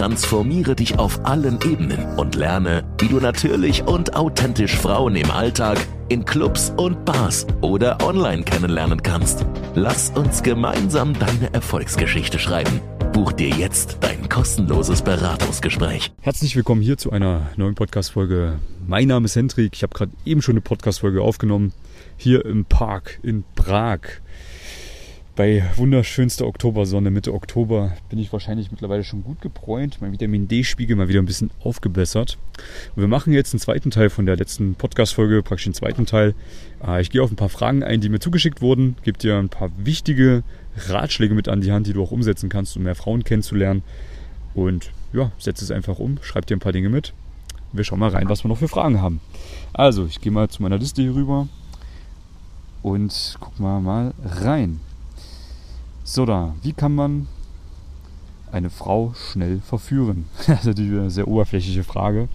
Transformiere dich auf allen Ebenen und lerne, wie du natürlich und authentisch Frauen im Alltag, in Clubs und Bars oder online kennenlernen kannst. Lass uns gemeinsam deine Erfolgsgeschichte schreiben. Buch dir jetzt dein kostenloses Beratungsgespräch. Herzlich willkommen hier zu einer neuen Podcast-Folge. Mein Name ist Hendrik. Ich habe gerade eben schon eine Podcast-Folge aufgenommen. Hier im Park in Prag. Bei wunderschönster Oktobersonne, Mitte Oktober, bin ich wahrscheinlich mittlerweile schon gut gebräunt. Mein Vitamin D-Spiegel mal wieder ein bisschen aufgebessert. Und wir machen jetzt einen zweiten Teil von der letzten Podcast-Folge, praktisch den zweiten Teil. Äh, ich gehe auf ein paar Fragen ein, die mir zugeschickt wurden, gebe dir ein paar wichtige Ratschläge mit an die Hand, die du auch umsetzen kannst, um mehr Frauen kennenzulernen. Und ja, setze es einfach um, schreib dir ein paar Dinge mit. Wir schauen mal rein, was wir noch für Fragen haben. Also, ich gehe mal zu meiner Liste hier rüber und guck mal mal rein. So da, wie kann man eine Frau schnell verführen? Natürlich eine sehr oberflächliche Frage.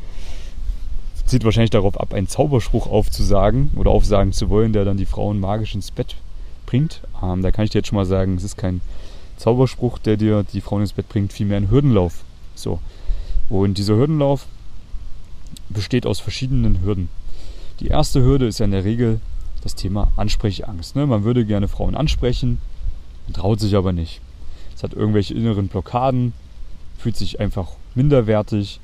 Zieht wahrscheinlich darauf ab, einen Zauberspruch aufzusagen oder aufsagen zu wollen, der dann die Frauen magisch ins Bett bringt. Ähm, da kann ich dir jetzt schon mal sagen, es ist kein Zauberspruch, der dir die Frauen ins Bett bringt, vielmehr ein Hürdenlauf. So. Und dieser Hürdenlauf besteht aus verschiedenen Hürden. Die erste Hürde ist ja in der Regel das Thema Ansprechangst. Ne? Man würde gerne Frauen ansprechen, traut sich aber nicht. Es hat irgendwelche inneren Blockaden, fühlt sich einfach minderwertig,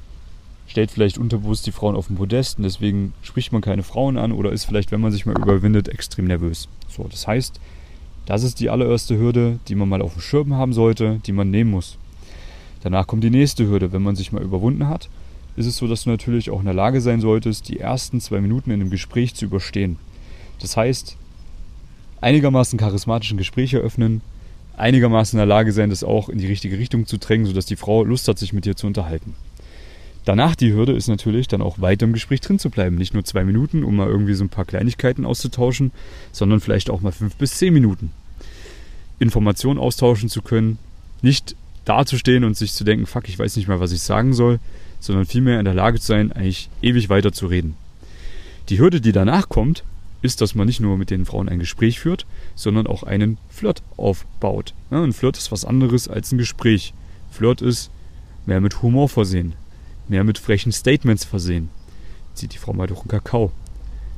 stellt vielleicht unterbewusst die Frauen auf den Podest und deswegen spricht man keine Frauen an oder ist vielleicht, wenn man sich mal überwindet, extrem nervös. So, das heißt, das ist die allererste Hürde, die man mal auf dem Schirm haben sollte, die man nehmen muss. Danach kommt die nächste Hürde. Wenn man sich mal überwunden hat, ist es so, dass du natürlich auch in der Lage sein solltest, die ersten zwei Minuten in einem Gespräch zu überstehen. Das heißt, einigermaßen charismatischen Gespräch eröffnen, einigermaßen in der Lage sein, das auch in die richtige Richtung zu drängen, sodass die Frau Lust hat, sich mit dir zu unterhalten. Danach die Hürde ist natürlich dann auch weiter im Gespräch drin zu bleiben. Nicht nur zwei Minuten, um mal irgendwie so ein paar Kleinigkeiten auszutauschen, sondern vielleicht auch mal fünf bis zehn Minuten. Informationen austauschen zu können, nicht dazustehen und sich zu denken, fuck, ich weiß nicht mehr, was ich sagen soll, sondern vielmehr in der Lage zu sein, eigentlich ewig weiter zu reden. Die Hürde, die danach kommt, ist, dass man nicht nur mit den Frauen ein Gespräch führt, sondern auch einen Flirt aufbaut. Ja, ein Flirt ist was anderes als ein Gespräch. Flirt ist mehr mit Humor versehen, mehr mit frechen Statements versehen. Zieht die Frau mal durch den Kakao.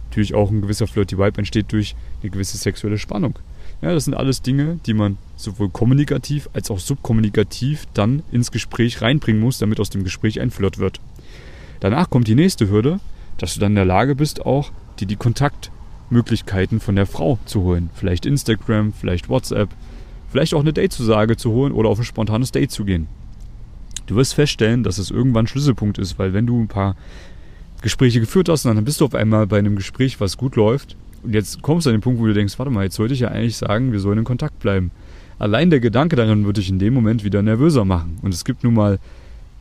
Natürlich auch ein gewisser Flirty Vibe entsteht durch eine gewisse sexuelle Spannung. Ja, das sind alles Dinge, die man sowohl kommunikativ als auch subkommunikativ dann ins Gespräch reinbringen muss, damit aus dem Gespräch ein Flirt wird. Danach kommt die nächste Hürde, dass du dann in der Lage bist, auch dir die Kontaktmöglichkeiten von der Frau zu holen. Vielleicht Instagram, vielleicht WhatsApp, vielleicht auch eine Datezusage zu holen oder auf ein spontanes Date zu gehen. Du wirst feststellen, dass es irgendwann Schlüsselpunkt ist, weil wenn du ein paar Gespräche geführt hast, dann bist du auf einmal bei einem Gespräch, was gut läuft. Und jetzt kommst du an den Punkt, wo du denkst, warte mal, jetzt sollte ich ja eigentlich sagen, wir sollen in Kontakt bleiben. Allein der Gedanke daran würde dich in dem Moment wieder nervöser machen. Und es gibt nun mal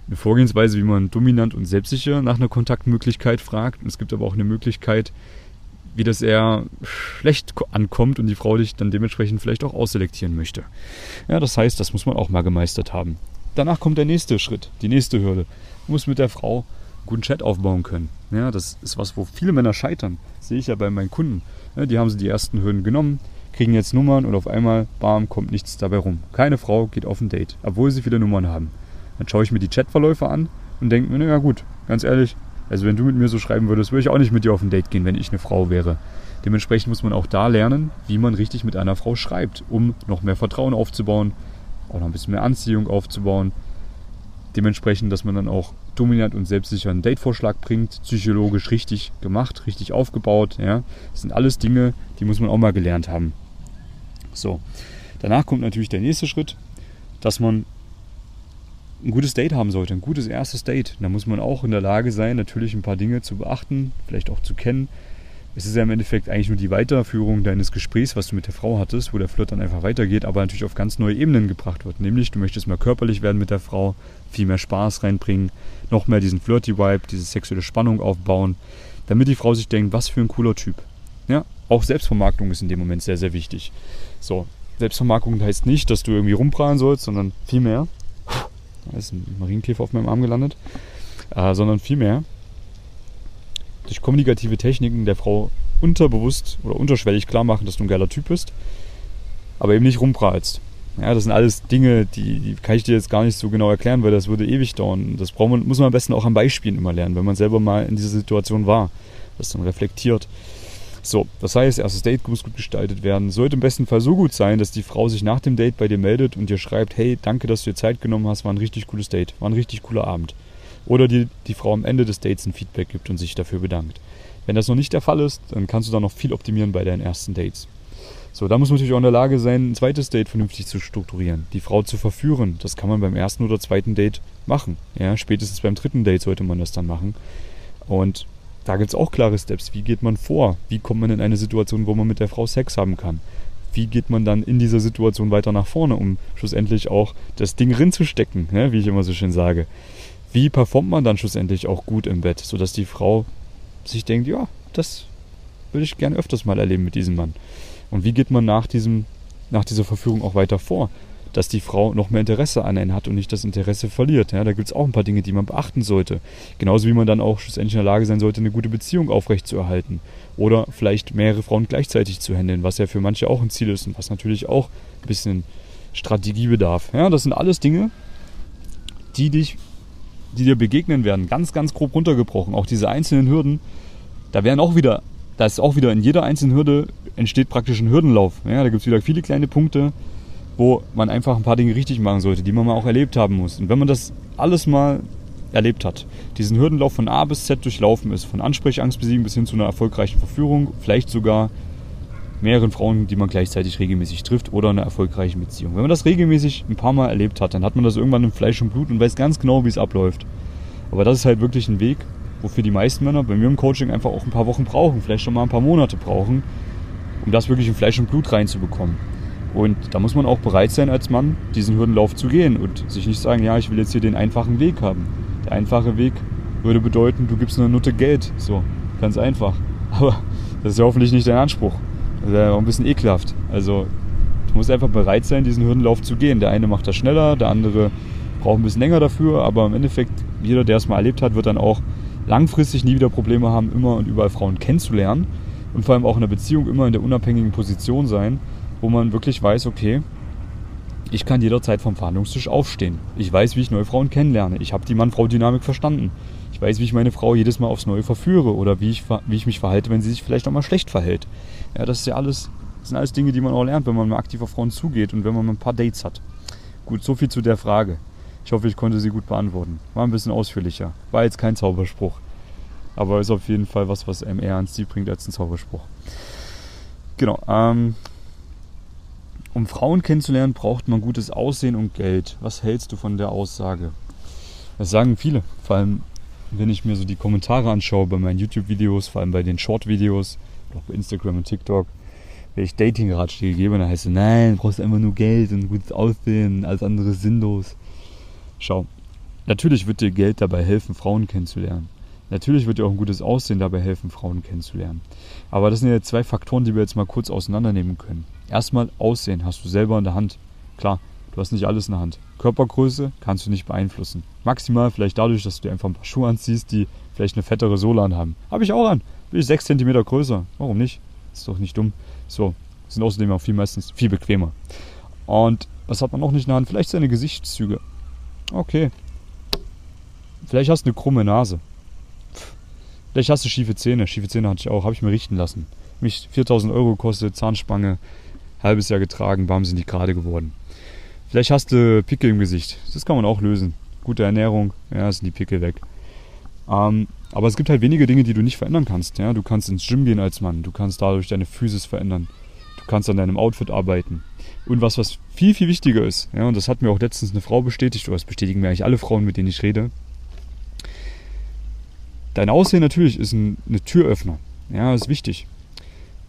eine Vorgehensweise, wie man dominant und selbstsicher nach einer Kontaktmöglichkeit fragt. Und es gibt aber auch eine Möglichkeit, wie das eher schlecht ankommt und die Frau dich dann dementsprechend vielleicht auch ausselektieren möchte. Ja, das heißt, das muss man auch mal gemeistert haben. Danach kommt der nächste Schritt, die nächste Hürde. Du musst mit der Frau einen guten Chat aufbauen können. Ja, das ist was, wo viele Männer scheitern. Das sehe ich ja bei meinen Kunden. Ja, die haben sie die ersten Hürden genommen, kriegen jetzt Nummern und auf einmal, bam, kommt nichts dabei rum. Keine Frau geht auf ein Date, obwohl sie viele Nummern haben. Dann schaue ich mir die Chatverläufe an und denke mir, naja gut, ganz ehrlich, also wenn du mit mir so schreiben würdest, würde ich auch nicht mit dir auf ein Date gehen, wenn ich eine Frau wäre. Dementsprechend muss man auch da lernen, wie man richtig mit einer Frau schreibt, um noch mehr Vertrauen aufzubauen, auch noch ein bisschen mehr Anziehung aufzubauen. Dementsprechend, dass man dann auch dominant und selbstsicher einen Datevorschlag bringt, psychologisch richtig gemacht, richtig aufgebaut. Ja. Das sind alles Dinge, die muss man auch mal gelernt haben. So, danach kommt natürlich der nächste Schritt, dass man ein gutes Date haben sollte, ein gutes erstes Date. Da muss man auch in der Lage sein, natürlich ein paar Dinge zu beachten, vielleicht auch zu kennen. Es ist ja im Endeffekt eigentlich nur die Weiterführung deines Gesprächs, was du mit der Frau hattest, wo der Flirt dann einfach weitergeht, aber natürlich auf ganz neue Ebenen gebracht wird. Nämlich, du möchtest mal körperlich werden mit der Frau, viel mehr Spaß reinbringen, noch mehr diesen Flirty-Vibe, diese sexuelle Spannung aufbauen, damit die Frau sich denkt, was für ein cooler Typ. Ja, auch Selbstvermarktung ist in dem Moment sehr, sehr wichtig. So, Selbstvermarktung heißt nicht, dass du irgendwie rumprallen sollst, sondern vielmehr, da ist ein Marienkäfer auf meinem Arm gelandet, äh, sondern vielmehr durch kommunikative Techniken der Frau unterbewusst oder unterschwellig klar machen, dass du ein geiler Typ bist, aber eben nicht rumprahlst. Ja, das sind alles Dinge, die, die, kann ich dir jetzt gar nicht so genau erklären, weil das würde ewig dauern. Das braucht man, muss man am besten auch am Beispielen immer lernen, wenn man selber mal in dieser Situation war, das dann reflektiert. So, das heißt, erstes Date muss gut gestaltet werden. Sollte im besten Fall so gut sein, dass die Frau sich nach dem Date bei dir meldet und dir schreibt, hey, danke, dass du dir Zeit genommen hast, war ein richtig cooles Date, war ein richtig cooler Abend. Oder die, die Frau am Ende des Dates ein Feedback gibt und sich dafür bedankt. Wenn das noch nicht der Fall ist, dann kannst du da noch viel optimieren bei deinen ersten Dates. So, da muss man natürlich auch in der Lage sein, ein zweites Date vernünftig zu strukturieren, die Frau zu verführen. Das kann man beim ersten oder zweiten Date machen. Ja, spätestens beim dritten Date sollte man das dann machen. Und da gibt es auch klare Steps. Wie geht man vor? Wie kommt man in eine Situation, wo man mit der Frau Sex haben kann? Wie geht man dann in dieser Situation weiter nach vorne, um schlussendlich auch das Ding rinzustecken, ja, wie ich immer so schön sage? Wie performt man dann schlussendlich auch gut im Bett, sodass die Frau sich denkt, ja, das würde ich gerne öfters mal erleben mit diesem Mann. Und wie geht man nach, diesem, nach dieser Verführung auch weiter vor? Dass die Frau noch mehr Interesse an einen hat und nicht das Interesse verliert. Ja, da gibt es auch ein paar Dinge, die man beachten sollte. Genauso wie man dann auch schlussendlich in der Lage sein sollte, eine gute Beziehung aufrechtzuerhalten. Oder vielleicht mehrere Frauen gleichzeitig zu handeln, was ja für manche auch ein Ziel ist und was natürlich auch ein bisschen Strategie bedarf. Ja, das sind alles Dinge, die dich die dir begegnen werden, ganz, ganz grob runtergebrochen, auch diese einzelnen Hürden, da werden auch wieder, da ist auch wieder in jeder einzelnen Hürde entsteht praktisch ein Hürdenlauf. Ja, da gibt es wieder viele kleine Punkte, wo man einfach ein paar Dinge richtig machen sollte, die man mal auch erlebt haben muss. Und wenn man das alles mal erlebt hat, diesen Hürdenlauf von A bis Z durchlaufen ist, von Ansprechangst besiegen bis hin zu einer erfolgreichen Verführung, vielleicht sogar mehreren Frauen, die man gleichzeitig regelmäßig trifft oder einer erfolgreichen Beziehung. Wenn man das regelmäßig ein paar Mal erlebt hat, dann hat man das irgendwann im Fleisch und Blut und weiß ganz genau, wie es abläuft. Aber das ist halt wirklich ein Weg, wofür die meisten Männer bei mir im Coaching einfach auch ein paar Wochen brauchen, vielleicht schon mal ein paar Monate brauchen, um das wirklich in Fleisch und Blut reinzubekommen. Und da muss man auch bereit sein, als Mann diesen Hürdenlauf zu gehen und sich nicht sagen, ja, ich will jetzt hier den einfachen Weg haben. Der einfache Weg würde bedeuten, du gibst eine Nutte Geld. So, ganz einfach. Aber das ist ja hoffentlich nicht dein Anspruch. Das wäre auch ein bisschen ekelhaft. Also du musst einfach bereit sein, diesen Hürdenlauf zu gehen. Der eine macht das schneller, der andere braucht ein bisschen länger dafür, aber im Endeffekt, jeder, der es mal erlebt hat, wird dann auch langfristig nie wieder Probleme haben, immer und überall Frauen kennenzulernen und vor allem auch in der Beziehung immer in der unabhängigen Position sein, wo man wirklich weiß, okay, ich kann jederzeit vom Verhandlungstisch aufstehen. Ich weiß, wie ich neue Frauen kennenlerne. Ich habe die Mann-Frau-Dynamik verstanden. Ich weiß, wie ich meine Frau jedes Mal aufs Neue verführe oder wie ich, wie ich mich verhalte, wenn sie sich vielleicht auch mal schlecht verhält. Ja, das ist ja alles, sind alles Dinge, die man auch lernt, wenn man mal aktiv auf Frauen zugeht und wenn man mal ein paar Dates hat. Gut, so viel zu der Frage. Ich hoffe, ich konnte sie gut beantworten. War ein bisschen ausführlicher. War jetzt kein Zauberspruch. Aber ist auf jeden Fall was, was eher ans Ziel bringt als ein Zauberspruch. Genau. Ähm, um Frauen kennenzulernen, braucht man gutes Aussehen und Geld. Was hältst du von der Aussage? Das sagen viele. Vor allem, wenn ich mir so die Kommentare anschaue bei meinen YouTube-Videos, vor allem bei den Short-Videos auch bei Instagram und TikTok, wenn ich Dating-Ratschläge gebe, dann heißt es, nein, du brauchst einfach nur Geld und gutes Aussehen, alles andere sinnlos. Schau, natürlich wird dir Geld dabei helfen, Frauen kennenzulernen. Natürlich wird dir auch ein gutes Aussehen dabei helfen, Frauen kennenzulernen. Aber das sind ja zwei Faktoren, die wir jetzt mal kurz auseinandernehmen können. Erstmal Aussehen hast du selber in der Hand. Klar, du hast nicht alles in der Hand. Körpergröße kannst du nicht beeinflussen. Maximal vielleicht dadurch, dass du dir einfach ein paar Schuhe anziehst, die vielleicht eine fettere Sohle anhaben. Habe ich auch an bin ich 6 cm größer. Warum nicht? Ist doch nicht dumm. So, sind außerdem auch viel meistens viel bequemer. Und was hat man noch nicht in der Hand? Vielleicht seine Gesichtszüge. Okay. Vielleicht hast du eine krumme Nase. Vielleicht hast du schiefe Zähne. Schiefe Zähne hatte ich auch. Habe ich mir richten lassen. Mich 4000 Euro gekostet, Zahnspange, halbes Jahr getragen, bam, sind die gerade geworden. Vielleicht hast du Pickel im Gesicht. Das kann man auch lösen. Gute Ernährung, ja, sind die Pickel weg. Ähm, aber es gibt halt wenige Dinge, die du nicht verändern kannst. Ja? Du kannst ins Gym gehen als Mann, du kannst dadurch deine Physis verändern, du kannst an deinem Outfit arbeiten. Und was, was viel, viel wichtiger ist, ja, und das hat mir auch letztens eine Frau bestätigt, oder das bestätigen mir eigentlich alle Frauen, mit denen ich rede. Dein Aussehen natürlich ist ein, eine Türöffner. Ja, ist wichtig.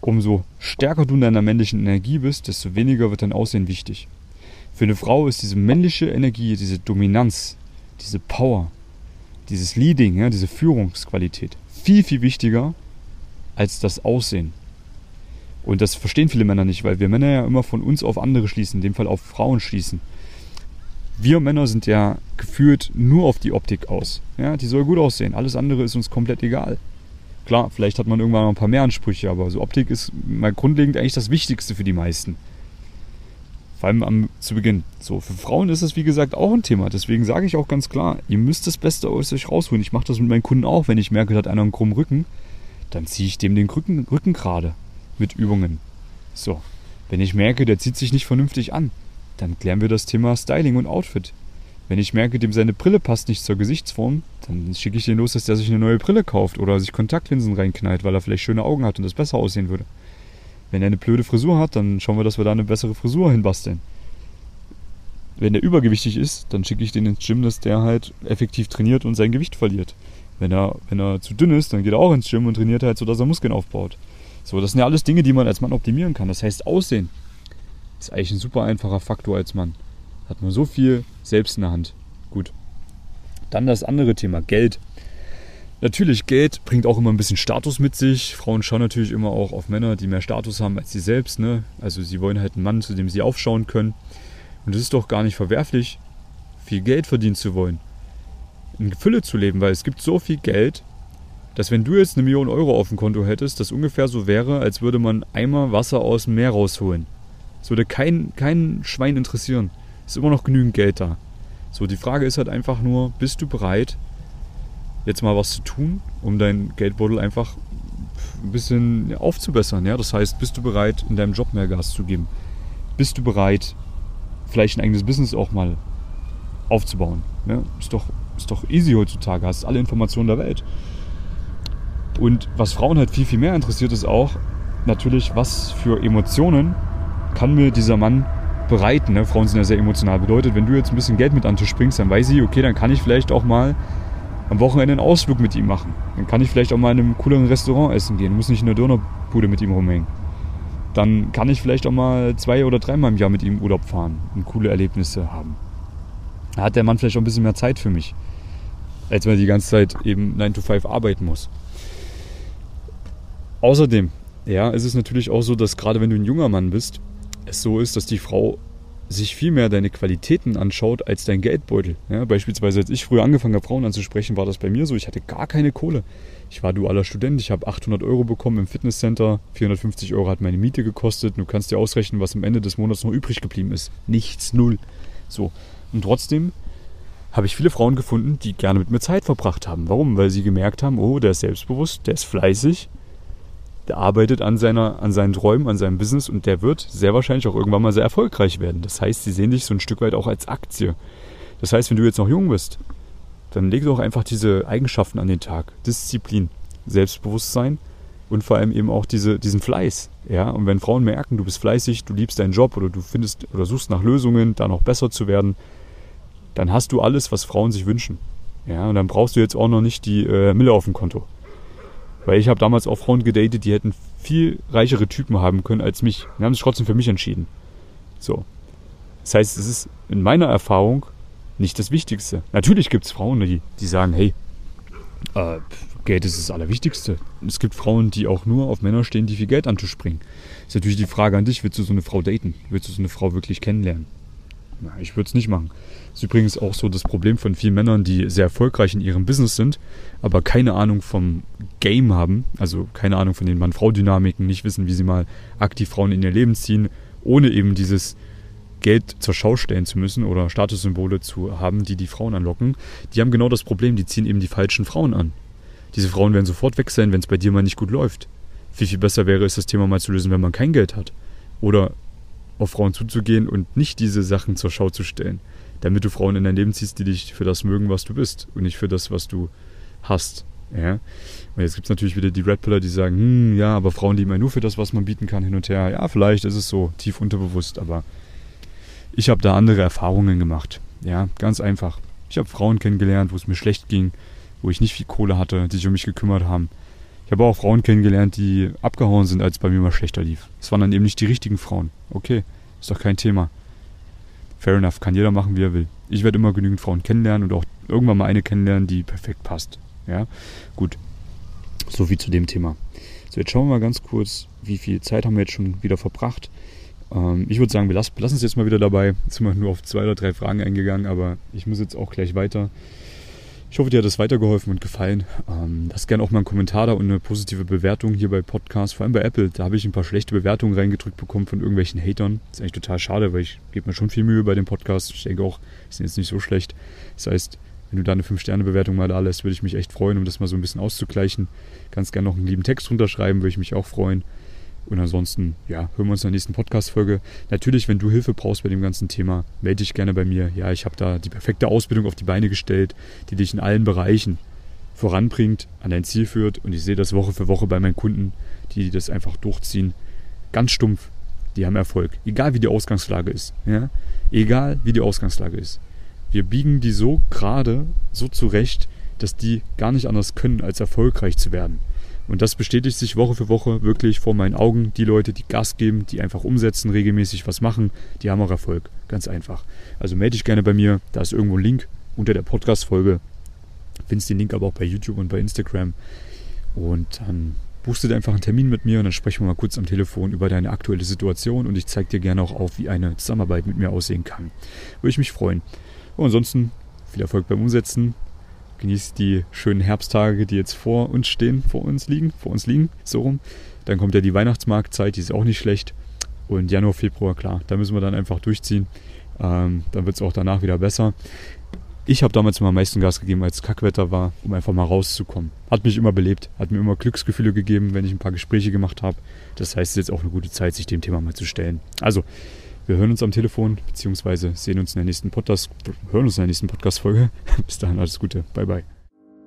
Umso stärker du in deiner männlichen Energie bist, desto weniger wird dein Aussehen wichtig. Für eine Frau ist diese männliche Energie, diese Dominanz, diese Power, dieses Leading, ja, diese Führungsqualität viel, viel wichtiger als das Aussehen. Und das verstehen viele Männer nicht, weil wir Männer ja immer von uns auf andere schließen, in dem Fall auf Frauen schließen. Wir Männer sind ja gefühlt nur auf die Optik aus. Ja, die soll gut aussehen. Alles andere ist uns komplett egal. Klar, vielleicht hat man irgendwann noch ein paar mehr Ansprüche, aber so Optik ist mal grundlegend eigentlich das Wichtigste für die meisten. Vor allem am, zu Beginn. So, für Frauen ist das wie gesagt auch ein Thema. Deswegen sage ich auch ganz klar, ihr müsst das Beste aus euch rausholen. Ich mache das mit meinen Kunden auch, wenn ich merke, da hat einer einen krummen Rücken, dann ziehe ich dem den Rücken, Rücken gerade mit Übungen. So, wenn ich merke, der zieht sich nicht vernünftig an, dann klären wir das Thema Styling und Outfit. Wenn ich merke, dem seine Brille passt nicht zur Gesichtsform, dann schicke ich den los, dass der sich eine neue Brille kauft oder sich Kontaktlinsen reinknallt, weil er vielleicht schöne Augen hat und das besser aussehen würde. Wenn er eine blöde Frisur hat, dann schauen wir, dass wir da eine bessere Frisur hinbasteln. Wenn er übergewichtig ist, dann schicke ich den ins Gym, dass der halt effektiv trainiert und sein Gewicht verliert. Wenn er, wenn er zu dünn ist, dann geht er auch ins Gym und trainiert halt, sodass er Muskeln aufbaut. So, das sind ja alles Dinge, die man als Mann optimieren kann. Das heißt, Aussehen ist eigentlich ein super einfacher Faktor als Mann. Hat man so viel selbst in der Hand. Gut. Dann das andere Thema, Geld. Natürlich, Geld bringt auch immer ein bisschen Status mit sich. Frauen schauen natürlich immer auch auf Männer, die mehr Status haben als sie selbst. Ne? Also sie wollen halt einen Mann, zu dem sie aufschauen können. Und es ist doch gar nicht verwerflich, viel Geld verdienen zu wollen. In Fülle zu leben, weil es gibt so viel Geld, dass wenn du jetzt eine Million Euro auf dem Konto hättest, das ungefähr so wäre, als würde man Eimer Wasser aus dem Meer rausholen. Es würde kein, kein Schwein interessieren. Es ist immer noch genügend Geld da. So, die Frage ist halt einfach nur, bist du bereit, jetzt mal was zu tun, um deinen Geldbeutel einfach ein bisschen aufzubessern? Ja? Das heißt, bist du bereit, in deinem Job mehr Gas zu geben? Bist du bereit, vielleicht ein eigenes Business auch mal aufzubauen? Ja? Ist, doch, ist doch easy heutzutage, hast alle Informationen der Welt. Und was Frauen halt viel, viel mehr interessiert, ist auch natürlich, was für Emotionen kann mir dieser Mann bereiten. Ne? Frauen sind ja sehr emotional. Bedeutet, wenn du jetzt ein bisschen Geld mit an Tisch bringst, dann weiß ich, okay, dann kann ich vielleicht auch mal am Wochenende einen Ausflug mit ihm machen. Dann kann ich vielleicht auch mal in einem cooleren Restaurant essen gehen. Muss nicht in der Dönerbude mit ihm rumhängen. Dann kann ich vielleicht auch mal zwei oder dreimal im Jahr mit ihm Urlaub fahren und coole Erlebnisse haben. Da hat der Mann vielleicht auch ein bisschen mehr Zeit für mich, als wenn er die ganze Zeit eben 9 to 5 arbeiten muss. Außerdem, ja, ist es natürlich auch so, dass gerade wenn du ein junger Mann bist, es so ist, dass die Frau sich viel mehr deine Qualitäten anschaut als dein Geldbeutel. Ja, beispielsweise, als ich früher angefangen habe, Frauen anzusprechen, war das bei mir so. Ich hatte gar keine Kohle. Ich war dualer Student, ich habe 800 Euro bekommen im Fitnesscenter, 450 Euro hat meine Miete gekostet. Du kannst dir ausrechnen, was am Ende des Monats noch übrig geblieben ist. Nichts, null. So. Und trotzdem habe ich viele Frauen gefunden, die gerne mit mir Zeit verbracht haben. Warum? Weil sie gemerkt haben, oh, der ist selbstbewusst, der ist fleißig, der arbeitet an, seiner, an seinen Träumen, an seinem Business und der wird sehr wahrscheinlich auch irgendwann mal sehr erfolgreich werden. Das heißt, sie sehen dich so ein Stück weit auch als Aktie. Das heißt, wenn du jetzt noch jung bist, dann leg doch einfach diese Eigenschaften an den Tag. Disziplin, Selbstbewusstsein und vor allem eben auch diese, diesen Fleiß. Ja? Und wenn Frauen merken, du bist fleißig, du liebst deinen Job oder du findest oder suchst nach Lösungen, da noch besser zu werden, dann hast du alles, was Frauen sich wünschen. Ja, und dann brauchst du jetzt auch noch nicht die äh, Mille auf dem Konto. Weil ich habe damals auch Frauen gedatet, die hätten viel reichere Typen haben können als mich. Die haben sich trotzdem für mich entschieden. So. Das heißt, es ist in meiner Erfahrung nicht das Wichtigste. Natürlich gibt es Frauen, die, die sagen, hey, äh, Geld ist das Allerwichtigste. Es gibt Frauen, die auch nur auf Männer stehen, die viel Geld anzuspringen. Ist natürlich die Frage an dich, willst du so eine Frau daten? Willst du so eine Frau wirklich kennenlernen? Na, ich würde es nicht machen. Das ist übrigens auch so das Problem von vielen Männern, die sehr erfolgreich in ihrem Business sind, aber keine Ahnung vom Game haben, also keine Ahnung von den Mann-Frau-Dynamiken, nicht wissen, wie sie mal aktiv Frauen in ihr Leben ziehen, ohne eben dieses Geld zur Schau stellen zu müssen oder Statussymbole zu haben, die die Frauen anlocken. Die haben genau das Problem, die ziehen eben die falschen Frauen an. Diese Frauen werden sofort weg sein, wenn es bei dir mal nicht gut läuft. Viel, viel besser wäre es, das Thema mal zu lösen, wenn man kein Geld hat. Oder auf Frauen zuzugehen und nicht diese Sachen zur Schau zu stellen, damit du Frauen in dein Leben ziehst, die dich für das mögen, was du bist und nicht für das, was du hast. Ja? Und jetzt gibt es natürlich wieder die Red Pillar, die sagen, hm, ja, aber Frauen lieben ja nur für das, was man bieten kann, hin und her. Ja, vielleicht ist es so, tief unterbewusst, aber ich habe da andere Erfahrungen gemacht. Ja, ganz einfach. Ich habe Frauen kennengelernt, wo es mir schlecht ging, wo ich nicht viel Kohle hatte, die sich um mich gekümmert haben. Ich habe auch Frauen kennengelernt, die abgehauen sind, als es bei mir mal schlechter lief. Es waren dann eben nicht die richtigen Frauen. Okay, ist doch kein Thema. Fair enough, kann jeder machen, wie er will. Ich werde immer genügend Frauen kennenlernen und auch irgendwann mal eine kennenlernen, die perfekt passt. Ja, gut. So viel zu dem Thema. So, jetzt schauen wir mal ganz kurz, wie viel Zeit haben wir jetzt schon wieder verbracht. Ähm, ich würde sagen, wir lassen, lassen es jetzt mal wieder dabei. Jetzt sind wir nur auf zwei oder drei Fragen eingegangen, aber ich muss jetzt auch gleich weiter. Ich hoffe, dir hat es weitergeholfen und gefallen. Ähm, lass gerne auch mal einen Kommentar da und eine positive Bewertung hier bei Podcasts, vor allem bei Apple. Da habe ich ein paar schlechte Bewertungen reingedrückt bekommen von irgendwelchen Hatern. Das ist eigentlich total schade, weil ich gebe mir schon viel Mühe bei dem Podcast. Ich denke auch, die sind jetzt nicht so schlecht. Das heißt, wenn du da eine 5-Sterne-Bewertung mal da lässt, würde ich mich echt freuen, um das mal so ein bisschen auszugleichen. Ganz gerne noch einen lieben Text runterschreiben, würde ich mich auch freuen. Und ansonsten, ja, hören wir uns in der nächsten Podcast-Folge. Natürlich, wenn du Hilfe brauchst bei dem ganzen Thema, melde dich gerne bei mir. Ja, ich habe da die perfekte Ausbildung auf die Beine gestellt, die dich in allen Bereichen voranbringt, an dein Ziel führt. Und ich sehe das Woche für Woche bei meinen Kunden, die das einfach durchziehen. Ganz stumpf. Die haben Erfolg. Egal wie die Ausgangslage ist. Ja? Egal wie die Ausgangslage ist. Wir biegen die so gerade, so zurecht, dass die gar nicht anders können, als erfolgreich zu werden. Und das bestätigt sich Woche für Woche wirklich vor meinen Augen. Die Leute, die Gas geben, die einfach umsetzen, regelmäßig was machen, die haben auch Erfolg. Ganz einfach. Also melde dich gerne bei mir. Da ist irgendwo ein Link unter der Podcast-Folge. Findest den Link aber auch bei YouTube und bei Instagram. Und dann buchst du dir einfach einen Termin mit mir und dann sprechen wir mal kurz am Telefon über deine aktuelle Situation und ich zeige dir gerne auch auf, wie eine Zusammenarbeit mit mir aussehen kann. Würde ich mich freuen. Und ansonsten viel Erfolg beim Umsetzen genießt die schönen Herbsttage, die jetzt vor uns stehen, vor uns liegen, vor uns liegen, so rum. Dann kommt ja die Weihnachtsmarktzeit, die ist auch nicht schlecht. Und Januar, Februar, klar, da müssen wir dann einfach durchziehen. Ähm, dann wird es auch danach wieder besser. Ich habe damals immer am meisten Gas gegeben, als Kackwetter war, um einfach mal rauszukommen. Hat mich immer belebt, hat mir immer Glücksgefühle gegeben, wenn ich ein paar Gespräche gemacht habe. Das heißt, es ist jetzt auch eine gute Zeit, sich dem Thema mal zu stellen. Also, wir hören uns am Telefon, beziehungsweise sehen uns in der nächsten Podcast, hören uns in der nächsten Podcast-Folge. Bis dahin alles Gute. Bye bye.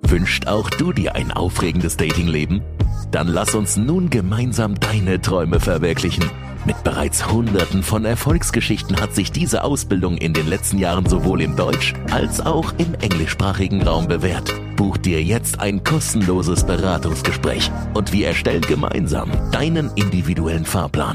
Wünscht auch du dir ein aufregendes Datingleben? Dann lass uns nun gemeinsam deine Träume verwirklichen. Mit bereits hunderten von Erfolgsgeschichten hat sich diese Ausbildung in den letzten Jahren sowohl im Deutsch- als auch im englischsprachigen Raum bewährt. Buch dir jetzt ein kostenloses Beratungsgespräch und wir erstellen gemeinsam deinen individuellen Fahrplan.